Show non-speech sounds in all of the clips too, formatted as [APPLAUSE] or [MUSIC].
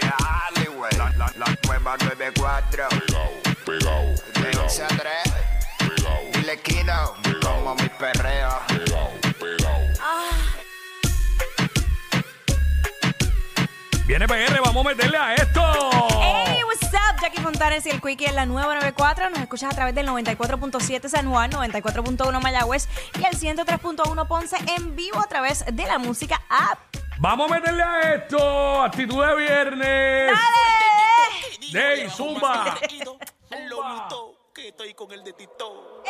Dale, güey. La, la, la nueva 94. Pegao, pegao, De pegao, 11 a 3. pegao, Dile Kino. Como mi perreo. pegao, pegao. Viene PR, vamos a meterle a esto. Hey, what's up? Jackie Fontanes y el Quickie en la nueva 94. Nos escuchas a través del 94.7 San Juan, 94.1 Mayagüez y el 103.1 Ponce en vivo a través de la música app. Vamos a meterle a esto. Actitud de viernes. ¡Dale! Dey, zumba. Lolito, que estoy con el de Tito.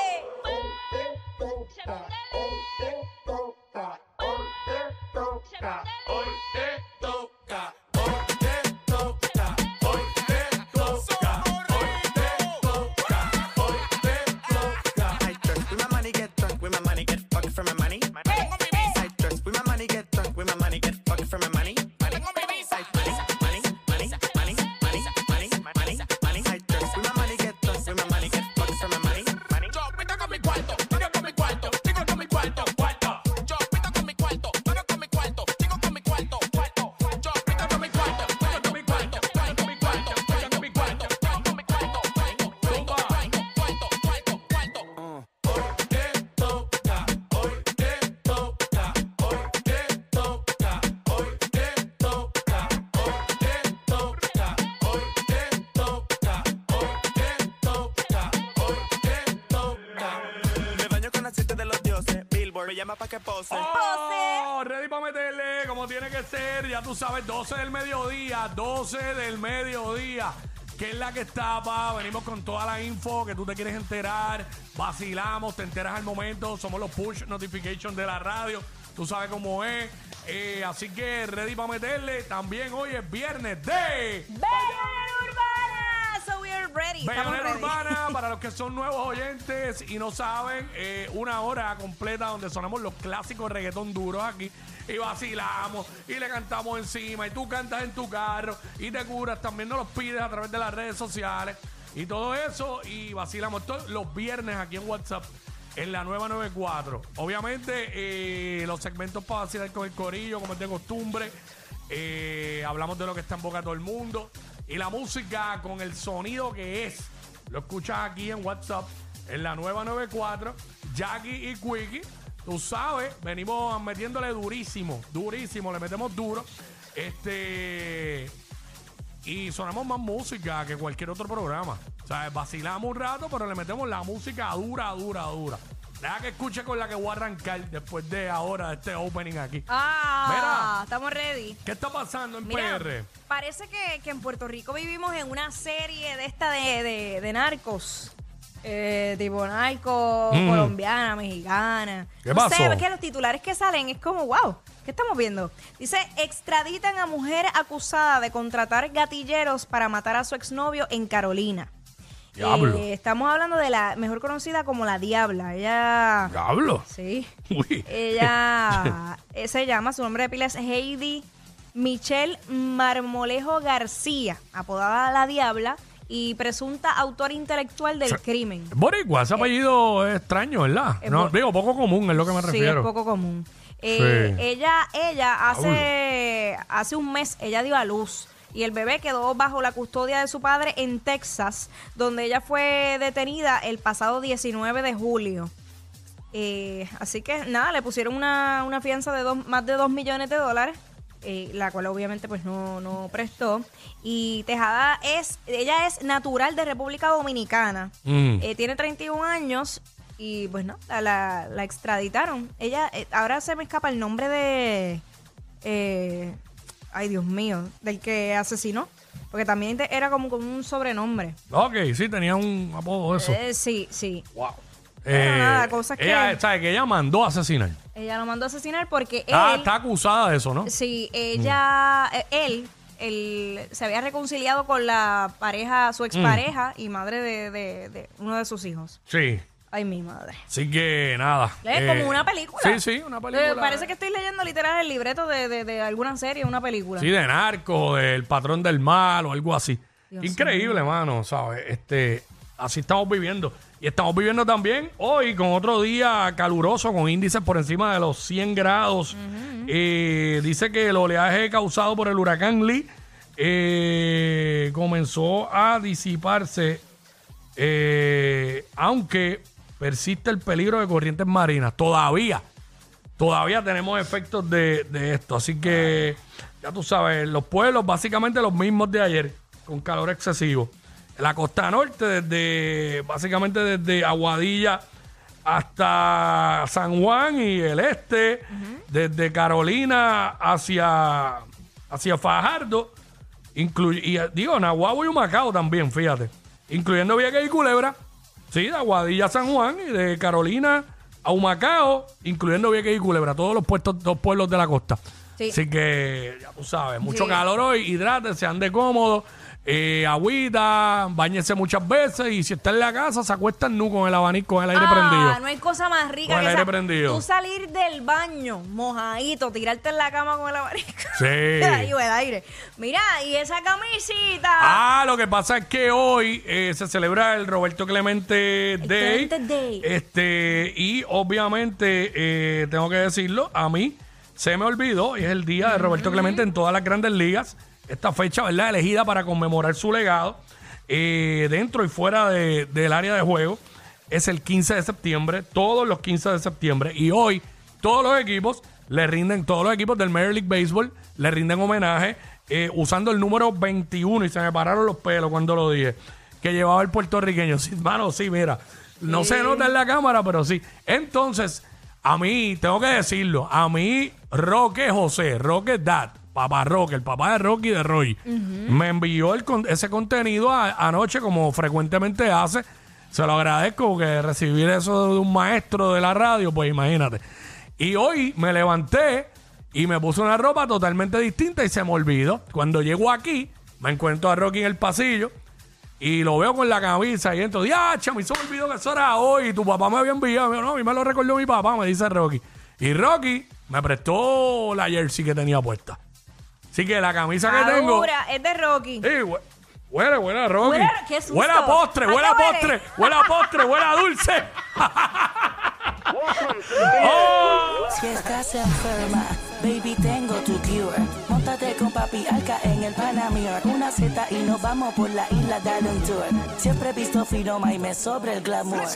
I llama pa' que pose. Oh, ready para meterle como tiene que ser. Ya tú sabes, 12 del mediodía, 12 del mediodía. Que es la que está, pa. Venimos con toda la info que tú te quieres enterar. Vacilamos, te enteras al momento. Somos los push notifications de la radio. Tú sabes cómo es. Eh, así que ready para meterle. También hoy es viernes de ¡Bellonera ready. Estamos Bellonera ready. Urbana. [LAUGHS] Para los que son nuevos oyentes y no saben, eh, una hora completa donde sonamos los clásicos reggaetón duros aquí. Y vacilamos y le cantamos encima. Y tú cantas en tu carro y te curas. También nos los pides a través de las redes sociales. Y todo eso. Y vacilamos todos los viernes aquí en WhatsApp. En la nueva 94. Obviamente, eh, los segmentos para vacilar con el corillo, como es de costumbre. Eh, hablamos de lo que está en boca de todo el mundo. Y la música con el sonido que es. Lo escuchas aquí en WhatsApp. En la nueva 94. Jackie y Quickie. Tú sabes, venimos metiéndole durísimo. Durísimo, le metemos duro. Este. Y sonamos más música que cualquier otro programa. O sea, vacilamos un rato, pero le metemos la música dura, dura, dura. Deja que escuche con la que voy a arrancar después de ahora, de este opening aquí. Ah, Mira. estamos ready. ¿Qué está pasando en Mira, PR? parece que, que en Puerto Rico vivimos en una serie de esta de, de- de narcos. Eh, tipo narco, Mm. colombiana, mexicana. ¿Qué no sé, pasó? es que los titulares que salen es como, wow, ¿qué estamos viendo? Dice, extraditan a mujer acusada de contratar gatilleros para matar a su exnovio en Carolina. Diablo. Eh, estamos hablando de la mejor conocida como la Diabla. Ella... Diablo. Sí. [LAUGHS] Uy. Ella [LAUGHS] eh, se llama, su nombre de pila es Heidi Michelle Marmolejo García, apodada La Diabla y presunta autora intelectual del crimen. Boricua, ese apellido es extraño, ¿verdad? Es No, digo, poco común es lo que me Sí, refiero. es poco común. Eh, Sí. Ella, ella hace, hace un mes, ella dio a luz. Y el bebé quedó bajo la custodia de su padre en Texas, donde ella fue detenida el pasado 19 de julio. Eh, así que nada, le pusieron una, una fianza de dos- más de 2 millones de dólares, eh, la cual obviamente pues no, no prestó. Y Tejada es, ella es natural de República Dominicana, Mm. Eh, tiene 31 años y pues no, la, la- la extraditaron. Ella, eh, ahora se me escapa el nombre de, eh, ay Dios mío, del que asesinó, porque también te- era como, como un sobrenombre. Ok, sí, tenía un apodo eso. Eh, sí, sí. wow. Pero nada, cosas ella, que- ¿sabe? que ella mandó a asesinar. Ella lo mandó a asesinar porque Ah, él, está acusada de eso, ¿no? sí, ella, eh, él, él se había reconciliado con la pareja, su expareja y madre de, de- de uno de sus hijos. Sí. Ay, mi madre. Así que nada. Es eh, como una película. Sí, sí, una película. Eh, parece que estoy leyendo literal el libreto de, de- de alguna serie, una película. Sí, de narco, del patrón del mal o algo así. Dios Increíble, mano, ¿sabes? Este, así estamos viviendo. Y estamos viviendo también hoy con otro día caluroso, con índices por encima de los 100 grados. Eh, dice que el oleaje causado por el huracán Lee eh, comenzó a disiparse, eh, aunque persiste el peligro de corrientes marinas. Todavía, todavía tenemos efectos de, de esto. Así que, ya tú sabes, los pueblos básicamente los mismos de ayer, con calor excesivo. La costa norte, desde básicamente desde Aguadilla hasta San Juan y el este, desde Carolina hacia, hacia Fajardo, y digo, Nahuabo y Humacao también, fíjate, incluyendo Vieques y Culebra, sí, de Aguadilla a San Juan y de Carolina a Humacao, incluyendo Vieques y Culebra, todos los puestos, dos pueblos de la costa. Sí. Así que, ya tú sabes, mucho Sí. calor hoy, hidrátense, ande cómodo, eh, agüita, bañese muchas veces y si está en la casa, se acuesta nu con el abanico, con el aire ah, prendido. no hay cosa más rica Con el que aire esa- prendido. tú salir del baño mojadito, tirarte en la cama con el abanico. Sí. [LAUGHS] Ahí el aire. Mira, y esa camisita. Ah, lo que pasa es que hoy eh, se celebra el Roberto Clemente Day. Clemente Day. Este, y obviamente, eh, tengo que decirlo, a mí se me olvidó, y es el día de Roberto Clemente en todas las grandes ligas. Esta fecha, ¿verdad? Elegida para conmemorar su legado eh, dentro y fuera de- del área de juego. Es el 15 de septiembre, todos los 15 de septiembre. Y hoy, todos los equipos le rinden, todos los equipos del Major League Baseball le rinden homenaje eh, usando el número 21. Y se me pararon los pelos cuando lo dije. Que llevaba el puertorriqueño. [LAUGHS] Sí, mano, sí, mira. No se nota en la cámara, pero sí. Entonces, a mí, tengo que decirlo, a mí, Roque José, Roque Dad, papá Roque, el papá de Rocky y de Roy, me envió el con- ese contenido a- anoche como frecuentemente hace. Se lo agradezco porque recibir eso de un maestro de la radio, pues imagínate. Y hoy me levanté y me puse una ropa totalmente distinta y se me olvidó. Cuando llego aquí, me encuentro a Rocky en el pasillo y lo veo con la camisa y entro, diacha, me hizo me olvidó que eso era hoy y tu papá me había enviado. Me dijo, no, a mí me lo recordó mi papá, me dice Rocky. Y Rocky me prestó la jersey que tenía puesta. Así que la camisa que tengo... Es de Rocky. Sí, hue- huele, huele a Rocky. Huele a- qué susto. Huele a postre, ¿A huele a huele? postre, huele a postre, huele a dulce. [LAUGHS] Oh. Si estás enferma, baby, tengo tu cure. Móntate con papi Alca en el Panamir. Una Z y nos vamos por la isla de Tour. Siempre he visto fino y me sobre el glamour.